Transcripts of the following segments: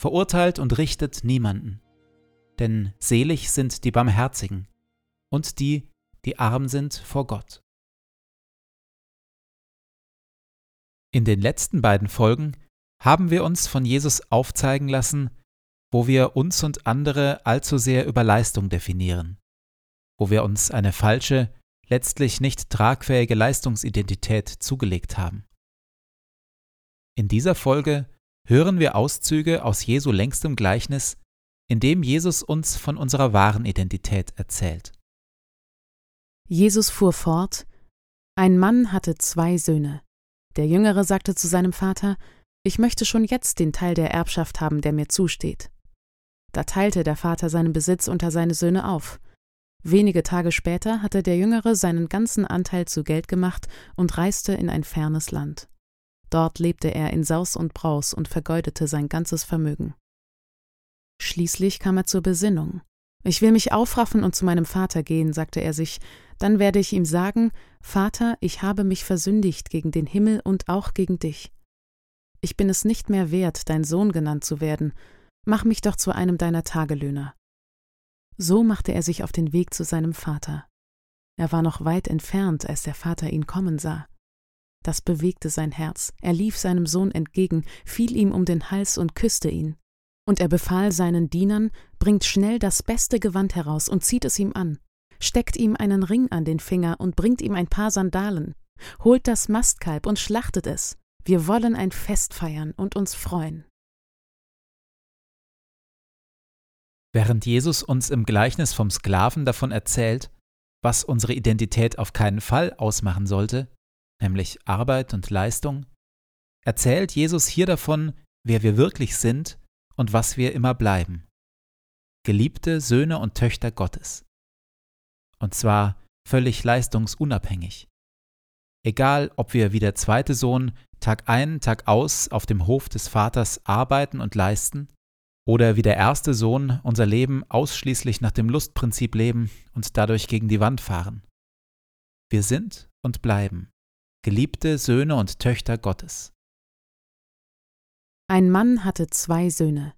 verurteilt und richtet niemanden. Denn selig sind die Barmherzigen und die, die arm sind vor Gott. In den letzten beiden Folgen haben wir uns von Jesus aufzeigen lassen, wo wir uns und andere allzu sehr über Leistung definieren, wo wir uns eine falsche, letztlich nicht tragfähige Leistungsidentität zugelegt haben. In dieser Folge hören wir Auszüge aus Jesu längstem Gleichnis, in dem Jesus uns von unserer wahren Identität erzählt. Jesus fuhr fort Ein Mann hatte zwei Söhne. Der Jüngere sagte zu seinem Vater Ich möchte schon jetzt den Teil der Erbschaft haben, der mir zusteht. Da teilte der Vater seinen Besitz unter seine Söhne auf. Wenige Tage später hatte der Jüngere seinen ganzen Anteil zu Geld gemacht und reiste in ein fernes Land. Dort lebte er in Saus und Braus und vergeudete sein ganzes Vermögen. Schließlich kam er zur Besinnung. Ich will mich aufraffen und zu meinem Vater gehen, sagte er sich, dann werde ich ihm sagen, Vater, ich habe mich versündigt gegen den Himmel und auch gegen dich. Ich bin es nicht mehr wert, dein Sohn genannt zu werden, mach mich doch zu einem deiner Tagelöhner. So machte er sich auf den Weg zu seinem Vater. Er war noch weit entfernt, als der Vater ihn kommen sah. Das bewegte sein Herz. Er lief seinem Sohn entgegen, fiel ihm um den Hals und küsste ihn. Und er befahl seinen Dienern, bringt schnell das beste Gewand heraus und zieht es ihm an, steckt ihm einen Ring an den Finger und bringt ihm ein paar Sandalen, holt das Mastkalb und schlachtet es. Wir wollen ein Fest feiern und uns freuen. Während Jesus uns im Gleichnis vom Sklaven davon erzählt, was unsere Identität auf keinen Fall ausmachen sollte, nämlich Arbeit und Leistung, erzählt Jesus hier davon, wer wir wirklich sind und was wir immer bleiben. Geliebte Söhne und Töchter Gottes. Und zwar völlig leistungsunabhängig. Egal, ob wir wie der zweite Sohn Tag ein, Tag aus auf dem Hof des Vaters arbeiten und leisten, oder wie der erste Sohn unser Leben ausschließlich nach dem Lustprinzip leben und dadurch gegen die Wand fahren. Wir sind und bleiben geliebte Söhne und Töchter Gottes. Ein Mann hatte zwei Söhne.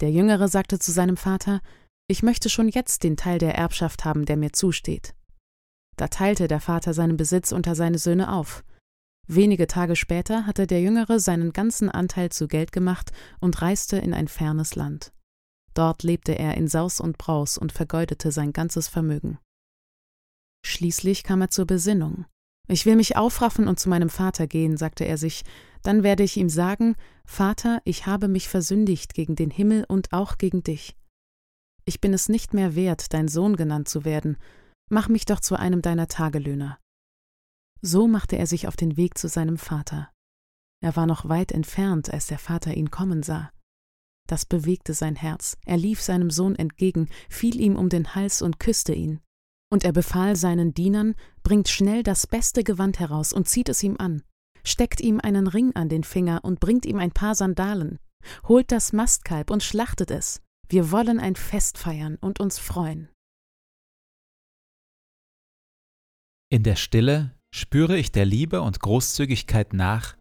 Der Jüngere sagte zu seinem Vater, Ich möchte schon jetzt den Teil der Erbschaft haben, der mir zusteht. Da teilte der Vater seinen Besitz unter seine Söhne auf. Wenige Tage später hatte der Jüngere seinen ganzen Anteil zu Geld gemacht und reiste in ein fernes Land. Dort lebte er in Saus und Braus und vergeudete sein ganzes Vermögen. Schließlich kam er zur Besinnung. Ich will mich aufraffen und zu meinem Vater gehen, sagte er sich, dann werde ich ihm sagen, Vater, ich habe mich versündigt gegen den Himmel und auch gegen dich. Ich bin es nicht mehr wert, dein Sohn genannt zu werden, mach mich doch zu einem deiner Tagelöhner. So machte er sich auf den Weg zu seinem Vater. Er war noch weit entfernt, als der Vater ihn kommen sah. Das bewegte sein Herz, er lief seinem Sohn entgegen, fiel ihm um den Hals und küsste ihn. Und er befahl seinen Dienern, bringt schnell das beste Gewand heraus und zieht es ihm an, steckt ihm einen Ring an den Finger und bringt ihm ein paar Sandalen, holt das Mastkalb und schlachtet es. Wir wollen ein Fest feiern und uns freuen. In der Stille spüre ich der Liebe und Großzügigkeit nach,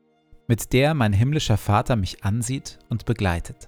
mit der mein himmlischer Vater mich ansieht und begleitet.